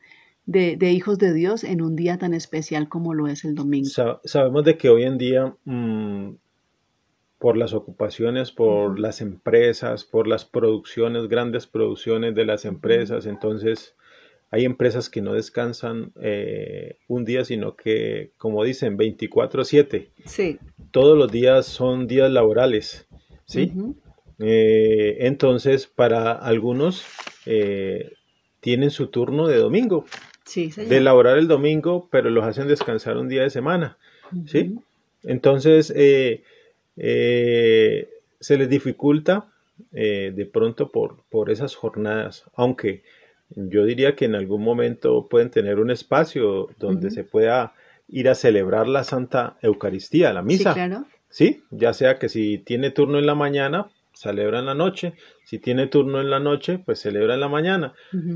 de, hijos de Dios en un día tan especial como lo es el domingo. sabemos de que hoy en día, mm, por las ocupaciones, por las empresas, por las producciones, grandes producciones de las empresas, entonces hay empresas que no descansan eh, un día, sino que, como dicen, 24/7. Sí. Todos los días son días laborales, ¿sí? Eh, entonces, para algunos eh, tienen su turno de domingo de elaborar el domingo, pero los hacen descansar un día de semana, ¿sí? Entonces, se les dificulta de pronto por, por esas jornadas, aunque yo diría que en algún momento pueden tener un espacio donde se pueda ir a celebrar la Santa Eucaristía, la misa. Sí, claro. Sí, ya sea que si tiene turno en la mañana, celebra en la noche, si tiene turno en la noche, pues celebra en la mañana,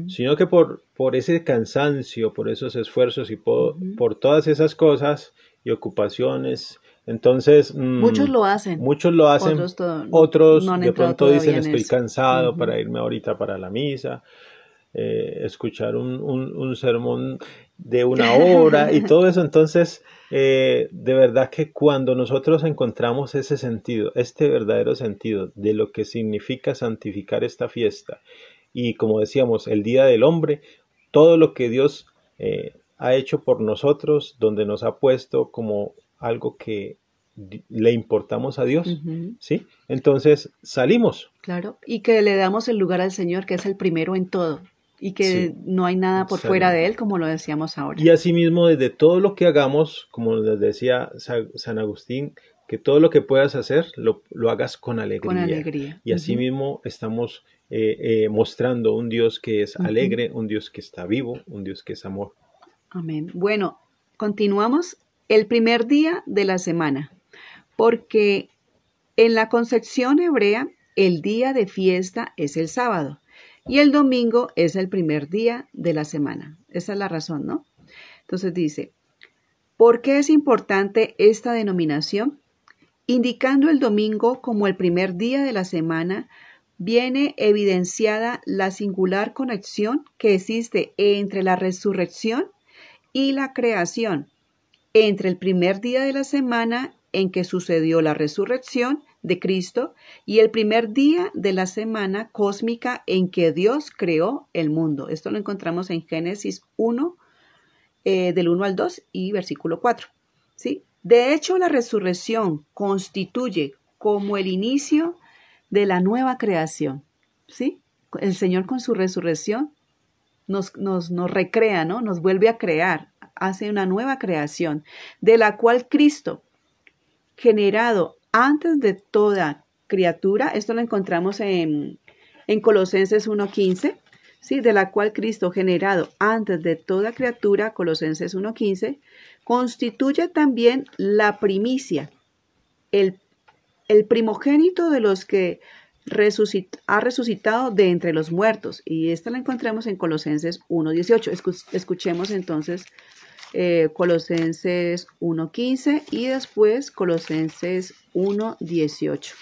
sino que por, por ese cansancio, por esos esfuerzos y por, por todas esas cosas y ocupaciones, entonces... Mm, muchos lo hacen. Muchos lo hacen, otros, de pronto dicen estoy cansado para irme ahorita para la misa, eh, escuchar un, un, un sermón de una hora y todo eso, entonces eh, de verdad que cuando nosotros encontramos ese sentido, este verdadero sentido de lo que significa santificar esta fiesta, y como decíamos, el Día del Hombre, todo lo que Dios eh, ha hecho por nosotros, donde nos ha puesto como algo que le importamos a Dios, ¿sí? Entonces salimos. Claro, y que le damos el lugar al Señor, que es el primero en todo y que no hay nada por fuera de él, como lo decíamos ahora. Y asimismo, desde todo lo que hagamos, como les decía San Agustín, que todo lo que puedas hacer lo, hagas con alegría. Con alegría. Y asimismo estamos eh, eh, mostrando un Dios que es alegre, un Dios que está vivo, un Dios que es amor. Amén. Bueno, continuamos el primer día de la semana, porque en la concepción hebrea el día de fiesta es el sábado y el domingo es el primer día de la semana. Esa es la razón, ¿no? Entonces dice, ¿por qué es importante esta denominación? Indicando el domingo como el primer día de la semana, viene evidenciada la singular conexión que existe entre la resurrección y la creación, entre el primer día de la semana en que sucedió la resurrección de Cristo y el primer día de la semana cósmica en que Dios creó el mundo. Esto lo encontramos en Génesis 1, eh, del 1 al 2 y versículo 4. ¿sí? De hecho, la resurrección constituye como el inicio de la nueva creación. ¿sí? El Señor con su resurrección nos, nos, nos recrea, ¿no? nos vuelve a crear, hace una nueva creación, de la cual Cristo, generado antes de toda criatura, esto lo encontramos en, en Colosenses 1.15, ¿sí? de la cual Cristo, generado antes de toda criatura, Colosenses 1.15, constituye también la primicia, el, el primogénito de los que ha resucitado de entre los muertos. Y esta la encontramos en Colosenses 1.18. Escuchemos entonces eh, Colosenses 1.15 y después Colosenses 1.18.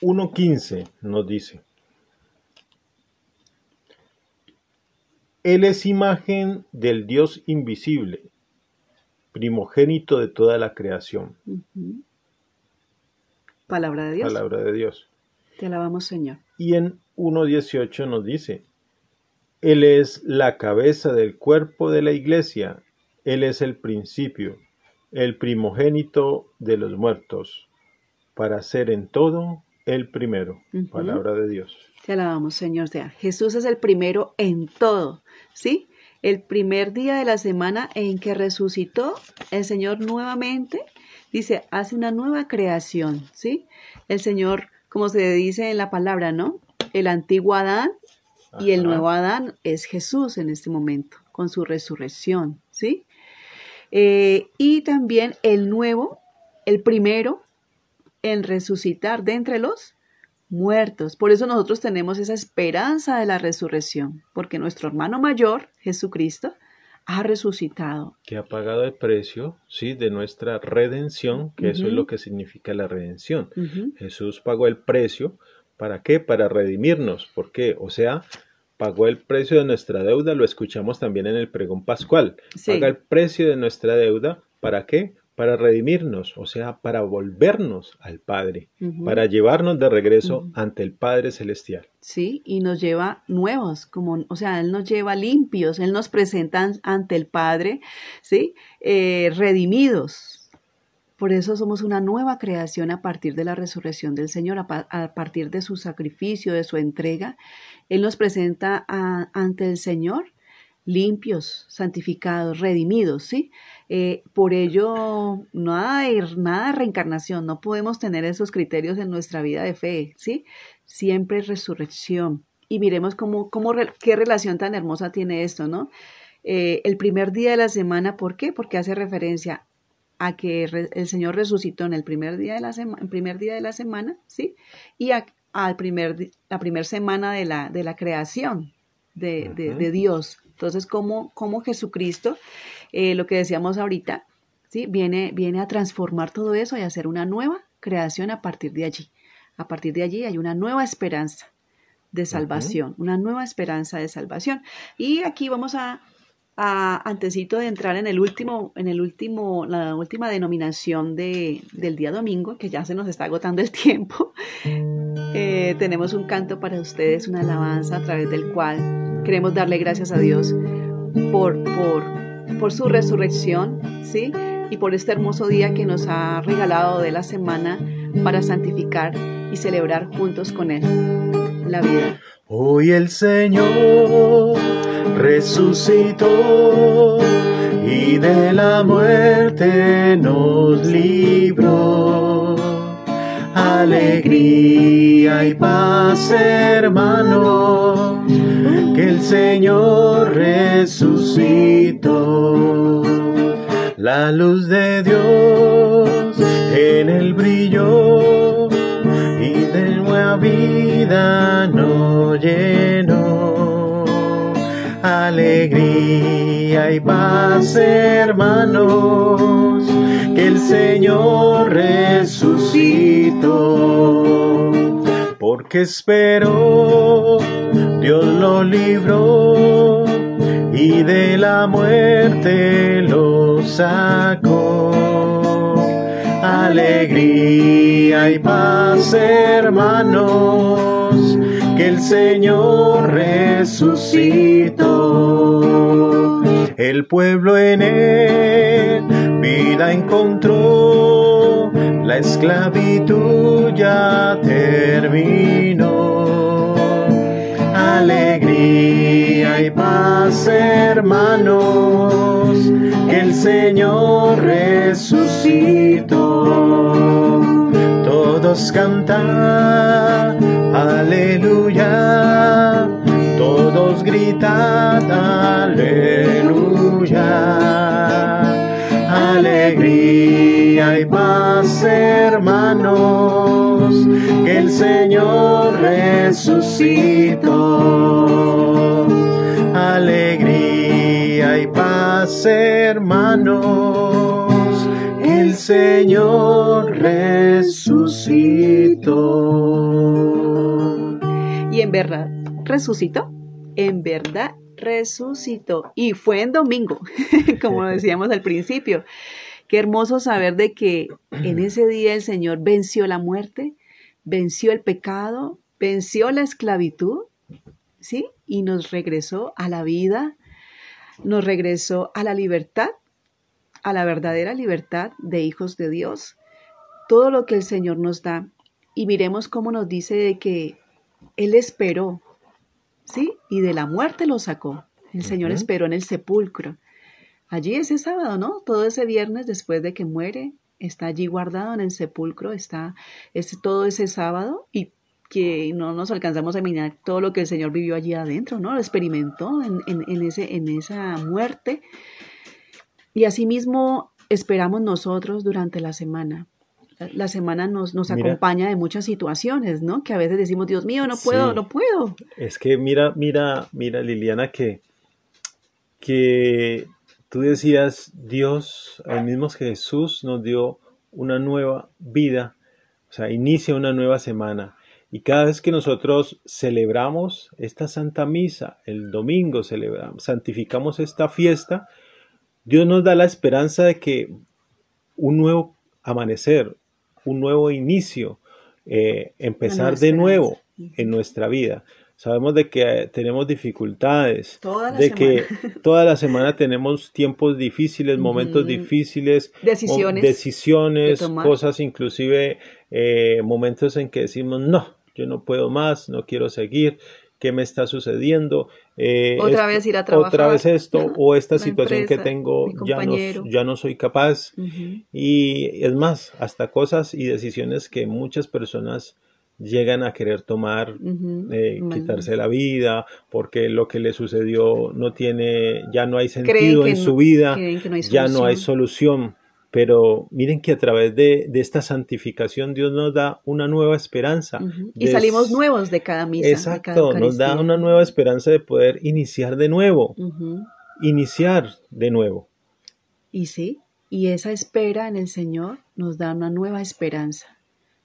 1.15 nos dice, Él es imagen del Dios invisible, primogénito de toda la creación. Palabra de Dios. Palabra de Dios. Te alabamos, Señor. Y en 1.18 nos dice, Él es la cabeza del cuerpo de la iglesia, Él es el principio, el primogénito de los muertos, para ser en todo el primero. Palabra de Dios. Te alabamos, Señor. Jesús es el primero en todo, ¿sí? El primer día de la semana en que resucitó el Señor nuevamente dice, hace una nueva creación, ¿sí? El Señor, como se dice en la palabra, ¿no? El antiguo Adán y el nuevo Adán es Jesús en este momento, con su resurrección, ¿sí? Eh, y también el nuevo, el primero en resucitar de entre los muertos. Por eso nosotros tenemos esa esperanza de la resurrección, porque nuestro hermano mayor, Jesucristo, ha resucitado. Que ha pagado el precio, sí, de nuestra redención, que eso es lo que significa la redención. Jesús pagó el precio, ¿para qué? Para redimirnos. ¿Por qué? O sea, pagó el precio de nuestra deuda, lo escuchamos también en el pregón pascual. Paga el precio de nuestra deuda, ¿para qué? para redimirnos, o sea, para volvernos al Padre, para llevarnos de regreso ante el Padre Celestial. Sí, y nos lleva nuevos, como, o sea, Él nos lleva limpios, Él nos presenta ante el Padre, ¿sí? Eh, redimidos. Por eso somos una nueva creación a partir de la resurrección del Señor, a, partir de su sacrificio, de su entrega. Él nos presenta ante el Señor limpios, santificados, redimidos, ¿sí? Eh, por ello, nada de, nada reencarnación, no podemos tener esos criterios en nuestra vida de fe, ¿sí? Siempre resurrección. Y miremos cómo, cómo qué relación tan hermosa tiene esto, ¿no? Eh, el primer día de la semana, ¿por qué? Porque hace referencia a que el Señor resucitó en el primer día de la, semana, primer día de la semana, ¿sí? Y al primer, la primera semana de la, de la creación de, de Dios, entonces, como, como Jesucristo, eh, lo que decíamos ahorita, ¿sí? viene, viene a transformar todo eso y a hacer una nueva creación a partir de allí. A partir de allí hay una nueva esperanza de salvación, una nueva esperanza de salvación. Y aquí vamos a, a, antesito de entrar en el último, en el último, la última denominación de, del día domingo, que ya se nos está agotando el tiempo, eh, tenemos un canto para ustedes, una alabanza a través del cual Queremos darle gracias a Dios por, por, por su resurrección, ¿sí? Y por este hermoso día que nos ha regalado de la semana para santificar y celebrar juntos con Él la vida. Hoy el Señor resucitó y de la muerte nos libró. Alegría y paz, hermanos que el Señor resucitó. La luz de Dios en el brillo y de nueva vida nos llenó. Alegría y paz, hermanos, que el Señor resucitó. Porque esperó, Dios lo libró y de la muerte lo sacó. Alegría y paz, hermanos, que el Señor resucitó. El pueblo en él vida encontró, la esclavitud ya terminó. Alegría y paz, hermanos, que el Señor resucitó. Todos cantan, aleluya, todos gritan, aleluya. Alegría y paz, hermanos, que el Señor resucitó. Alegría y paz, hermanos, el Señor resucitó. Y en verdad, resucitó. En verdad, resucitó. Y fue en domingo, como decíamos al principio. Qué hermoso saber de que en ese día el Señor venció la muerte, venció el pecado, venció la esclavitud, ¿sí? Y nos regresó a la vida, nos regresó a la libertad, a la verdadera libertad de hijos de Dios. Todo lo que el Señor nos da. Y miremos cómo nos dice de que Él esperó, ¿sí? Y de la muerte lo sacó. El Señor esperó en el sepulcro. Allí ese sábado, ¿no? Todo ese viernes después de que muere, está allí guardado en el sepulcro, está ese, todo ese sábado y que no nos alcanzamos a mirar todo lo que el Señor vivió allí adentro, ¿no? Lo experimentó en, en, ese, en esa muerte. Y asimismo esperamos nosotros durante la semana. La semana nos, nos acompaña de muchas situaciones, ¿no? Que a veces decimos, Dios mío, no puedo, no puedo. Es que mira, mira, mira, Liliana, que, que tú decías, Dios, el mismo Jesús nos dio una nueva vida, o sea, inicia una nueva semana. Y cada vez que nosotros celebramos esta Santa Misa, el domingo celebramos, santificamos esta fiesta, Dios nos da la esperanza de que un nuevo amanecer, un nuevo inicio, eh, empezar de nuevo en nuestra vida. Sabemos de que tenemos dificultades, de que toda la semana tenemos tiempos difíciles, momentos difíciles, decisiones, decisiones cosas inclusive eh, momentos en que decimos, no, yo no puedo más, no quiero seguir, ¿qué me está sucediendo? Eh, otra vez ir a trabajar. Otra vez esto, o esta situación que tengo, ya no, ya no soy capaz. Y es más, hasta cosas y decisiones que muchas personas llegan a querer tomar, eh, quitarse la vida, porque lo que le sucedió no tiene, ya no hay sentido en su vida, ya no hay solución. Pero miren que a través de, esta santificación Dios nos da una nueva esperanza. Y salimos nuevos de cada misa. Exacto, nos da una nueva esperanza de poder iniciar de nuevo, iniciar de nuevo. Y sí, y esa espera en el Señor nos da una nueva esperanza.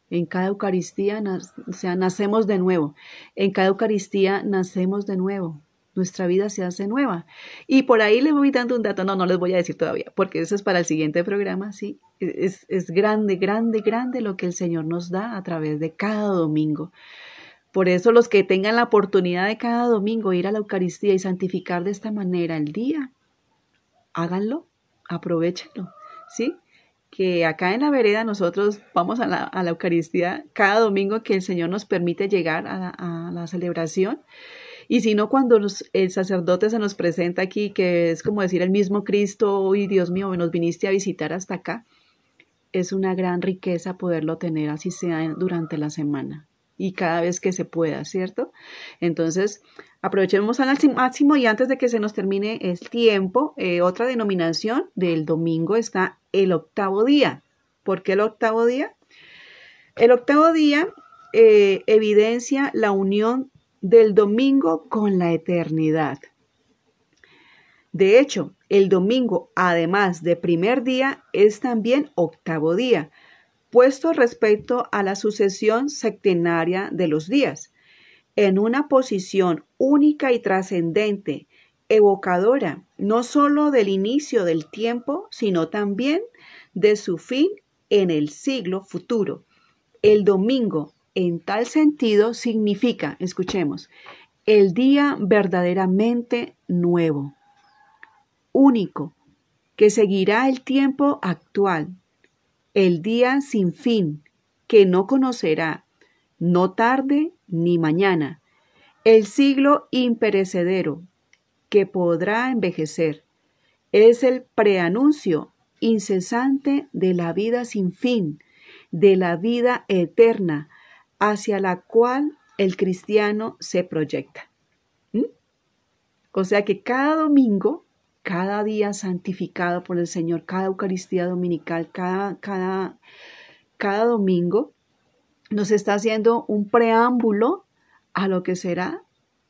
En cada Eucaristía, o sea, nacemos de nuevo. En cada Eucaristía nacemos de nuevo. Nuestra vida se hace nueva. Y por ahí le voy dando un dato, no, no les voy a decir todavía, porque eso es para el siguiente programa, sí. Es, es grande, grande, grande lo que el Señor nos da a través de cada domingo. Por eso los que tengan la oportunidad de cada domingo ir a la Eucaristía y santificar de esta manera el día, háganlo, aprovechenlo, ¿sí? que acá en la vereda nosotros vamos a la, Eucaristía cada domingo que el Señor nos permite llegar a, la celebración. Y si no, cuando el sacerdote se nos presenta aquí, que es como decir el mismo Cristo, y Dios mío, nos viniste a visitar hasta acá, es una gran riqueza poderlo tener, así sea durante la semana y cada vez que se pueda, ¿cierto? Entonces, aprovechemos al máximo y antes de que se nos termine el tiempo, eh, otra denominación del domingo está el octavo día. ¿Por qué el octavo día? El octavo día eh, evidencia la unión del domingo con la eternidad. De hecho, el domingo, además de primer día, es también octavo día, puesto respecto a la sucesión septenaria de los días, en una posición única y trascendente, evocadora no sólo del inicio del tiempo, sino también de su fin en el siglo futuro. El domingo, en tal sentido, significa, escuchemos, el día verdaderamente nuevo, único, que seguirá el tiempo actual, el día sin fin, que no conocerá, no tarde ni mañana, el siglo imperecedero, que podrá envejecer, es el preanuncio incesante de la vida sin fin, de la vida eterna, hacia la cual el cristiano se proyecta. ¿Mm? O sea que cada domingo, cada día santificado por el Señor, cada Eucaristía dominical, cada, cada, cada domingo, nos está haciendo un preámbulo a lo que será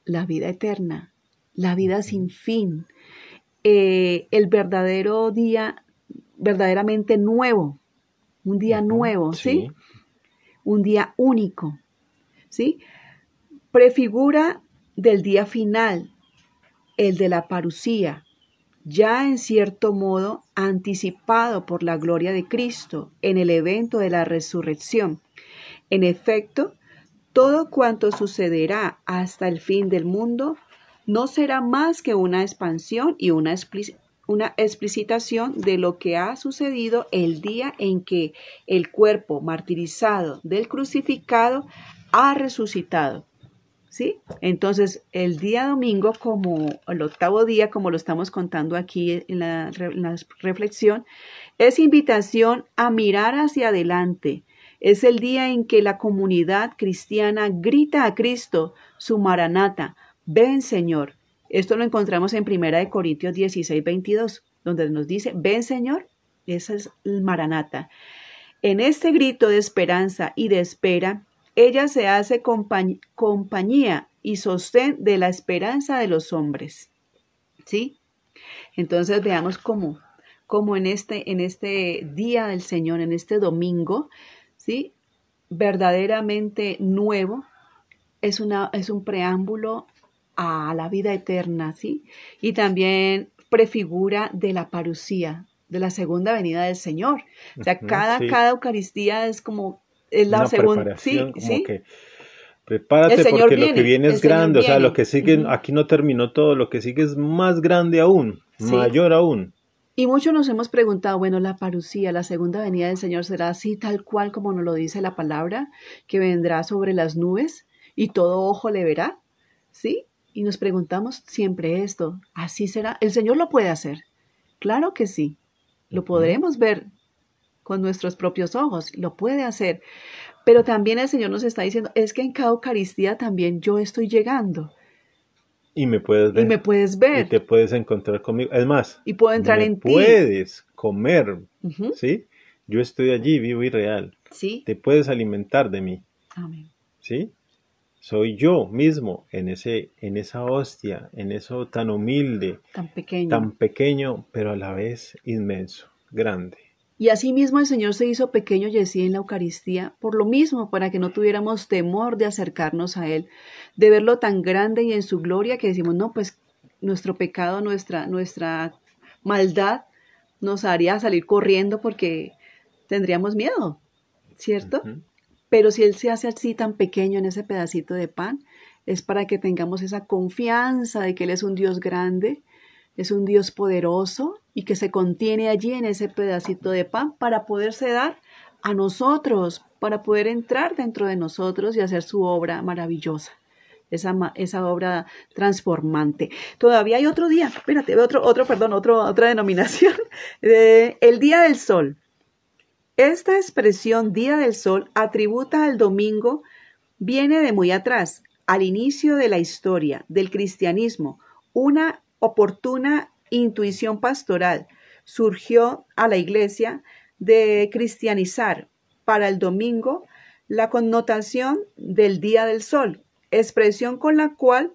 la vida eterna, la vida sin fin, eh, el verdadero día verdaderamente nuevo, un día nuevo, ¿sí? Un día único, ¿sí? Prefigura del día final, el de la parucía, ya en cierto modo anticipado por la gloria de Cristo en el evento de la resurrección. En efecto, todo cuanto sucederá hasta el fin del mundo no será más que una expansión y una, una explicitación de lo que ha sucedido el día en que el cuerpo martirizado del crucificado ha resucitado. ¿Sí? Entonces, el día domingo, como el octavo día, como lo estamos contando aquí en la, en la reflexión, es invitación a mirar hacia adelante. Es el día en que la comunidad cristiana grita a Cristo, su maranata, ven Señor, esto lo encontramos en Primera de Corintios 16, 22, donde nos dice, ven Señor, esa es el Maranata. En este grito de esperanza y de espera, ella se hace compañía y sostén de la esperanza de los hombres. ¿Sí? Entonces veamos cómo, cómo en este, en este día del Señor, en este domingo, ¿sí? verdaderamente nuevo, es, una, es un preámbulo a la vida eterna, ¿sí? Y también prefigura de la parucía, de la segunda venida del Señor. O sea, cada, cada Eucaristía es como es la segunda, sí, sí. prepárate porque lo que viene es grande, o sea, lo que sigue, aquí no terminó todo, lo que sigue es más grande aún, mayor aún. Y muchos nos hemos preguntado, bueno, la parucía, la segunda venida del Señor será así tal cual como nos lo dice la palabra, que vendrá sobre las nubes y todo ojo le verá, ¿sí? Y nos preguntamos siempre esto, ¿así será? ¿El Señor lo puede hacer? Claro que sí, lo podremos ver con nuestros propios ojos, lo puede hacer. Pero también el Señor nos está diciendo, es que en cada Eucaristía también yo estoy llegando. Y me puedes ver. Y me puedes ver. Y te puedes encontrar conmigo. Es más. Y puedo entrar en ti. Puedes comer. ¿Sí? Yo estoy allí, vivo y real. Sí. Te puedes alimentar de mí. Amén. ¿Sí? Soy yo mismo en ese en esa hostia, en eso tan humilde, tan pequeño, tan pequeño, pero a la vez inmenso, grande. Y asimismo el Señor se hizo pequeño y así en la Eucaristía, por lo mismo, para que no tuviéramos temor de acercarnos a Él, de verlo tan grande y en su gloria que decimos, no, pues nuestro pecado, nuestra, nuestra maldad nos haría salir corriendo porque tendríamos miedo, ¿cierto? Pero si Él se hace así tan pequeño en ese pedacito de pan, es para que tengamos esa confianza de que Él es un Dios grande, es un Dios poderoso y que se contiene allí en ese pedacito de pan para poderse dar a nosotros, para poder entrar dentro de nosotros y hacer su obra maravillosa. Esa, obra transformante. Todavía hay otro día, espérate, otro, otro, perdón, otro, otra denominación, el día del sol. Esta expresión Día del Sol atributa al domingo viene de muy atrás, al inicio de la historia del cristianismo. Una oportuna intuición pastoral surgió a la iglesia de cristianizar para el domingo la connotación del Día del Sol, expresión con la cual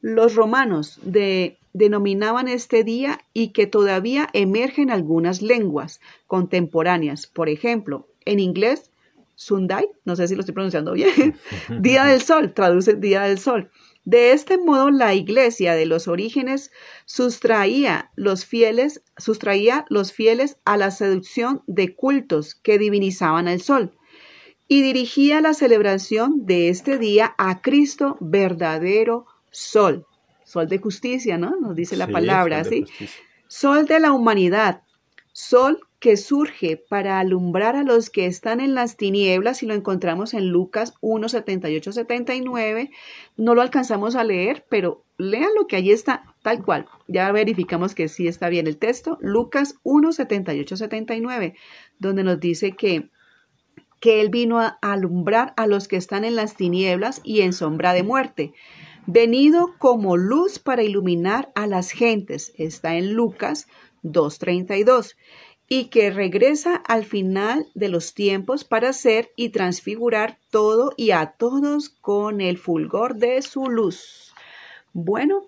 los romanos de denominaban este día y que todavía emergen algunas lenguas contemporáneas. Por ejemplo, en inglés, Sunday, no sé si lo estoy pronunciando bien, Día del Sol, traduce Día del Sol. De este modo, la iglesia de los orígenes sustraía los fieles, sustraía los fieles a la seducción de cultos que divinizaban al sol y dirigía la celebración de este día a Cristo verdadero sol, sol de justicia, ¿no? Nos dice la palabra, ¿sí? Sol de la humanidad, sol que surge para alumbrar a los que están en las tinieblas y lo encontramos en Lucas 1, 78, 79. No lo alcanzamos a leer, pero lean lo que allí está tal cual. Ya verificamos que sí está bien el texto. Lucas 1, 78, 79, donde nos dice que que Él vino a alumbrar a los que están en las tinieblas y en sombra de muerte, venido como luz para iluminar a las gentes, está en Lucas 2.32 y que regresa al final de los tiempos para hacer y transfigurar todo y a todos con el fulgor de su luz. Bueno,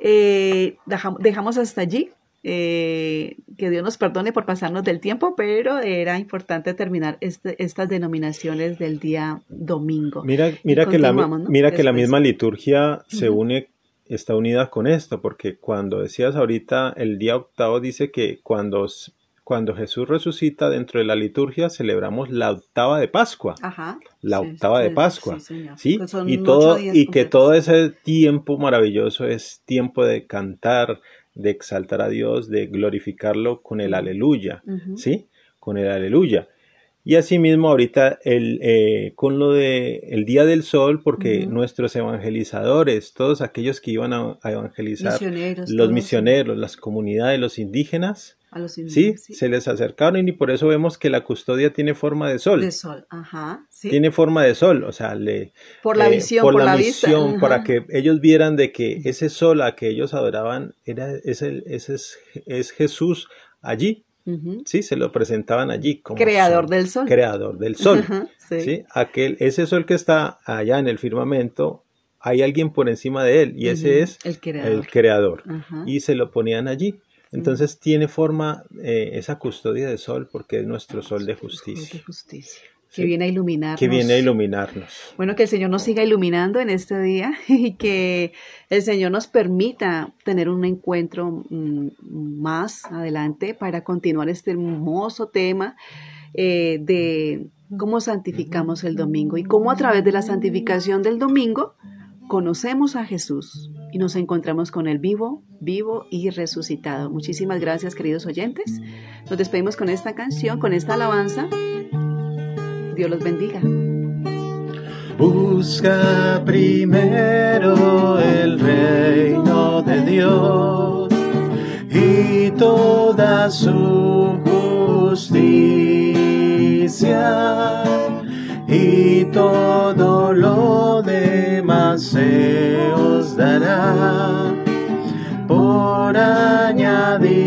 eh, dejamos hasta allí. Eh, que Dios nos perdone por pasarnos del tiempo, pero era importante terminar este, estas denominaciones del día domingo. Mira, mira que la, mira que la misma liturgia se une, está unida con esto, porque cuando decías ahorita el día octavo dice que cuando cuando Jesús resucita dentro de la liturgia celebramos la octava de Pascua. Ajá, la octava de Pascua. Sí, y todo y que todo ese tiempo maravilloso es tiempo de cantar, de exaltar a Dios, de glorificarlo con el aleluya, ¿sí? Con el aleluya. Y asimismo ahorita el, eh, con lo de el Día del Sol, porque nuestros evangelizadores, todos aquellos que iban a, evangelizar, los misioneros, las comunidades, los indígenas, ¿sí? se les acercaron y por eso vemos que la custodia tiene forma de sol. De sol, ajá. Tiene forma de sol, o sea, le, por la eh, visión, por, la, visión, para que ellos vieran de que ese sol a que ellos adoraban era, es, el, ese es, es Jesús allí. Sí, se lo presentaban allí como creador del sol. Creador del sol. sí. Aquel, ese sol que está allá en el firmamento, hay alguien por encima de él y ese es el creador. Y se lo ponían allí. Entonces tiene forma eh, esa custodia de sol porque es nuestro sol de justicia. Sol de justicia. Que viene a iluminarnos. Que viene a iluminarnos. Bueno, que el Señor nos siga iluminando en este día y que el Señor nos permita tener un encuentro mm, más adelante para continuar este hermoso tema eh, de cómo santificamos el domingo y cómo a través de la santificación del domingo conocemos a Jesús y nos encontramos con el vivo, vivo y resucitado. Muchísimas gracias, queridos oyentes. Nos despedimos con esta canción, con esta alabanza Dios los bendiga. Busca primero el reino de Dios y toda su justicia y todo lo demás se os dará por añadir.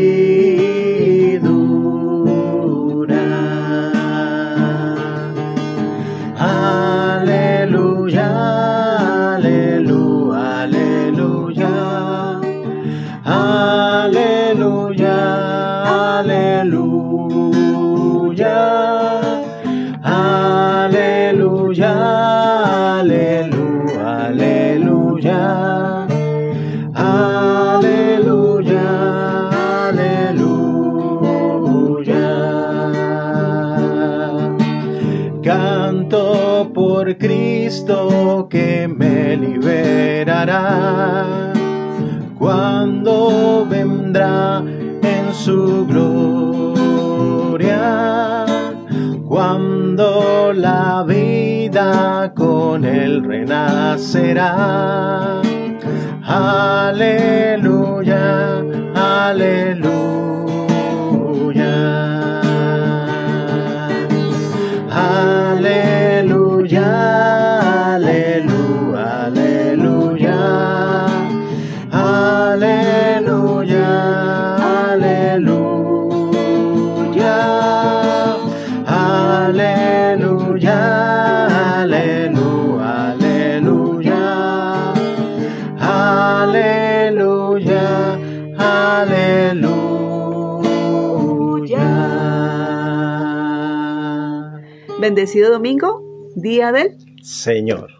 Cuando vendrá en su gloria, cuando la vida con él renacerá. Aleluya. Aleluya. Bendecido domingo, día del Señor.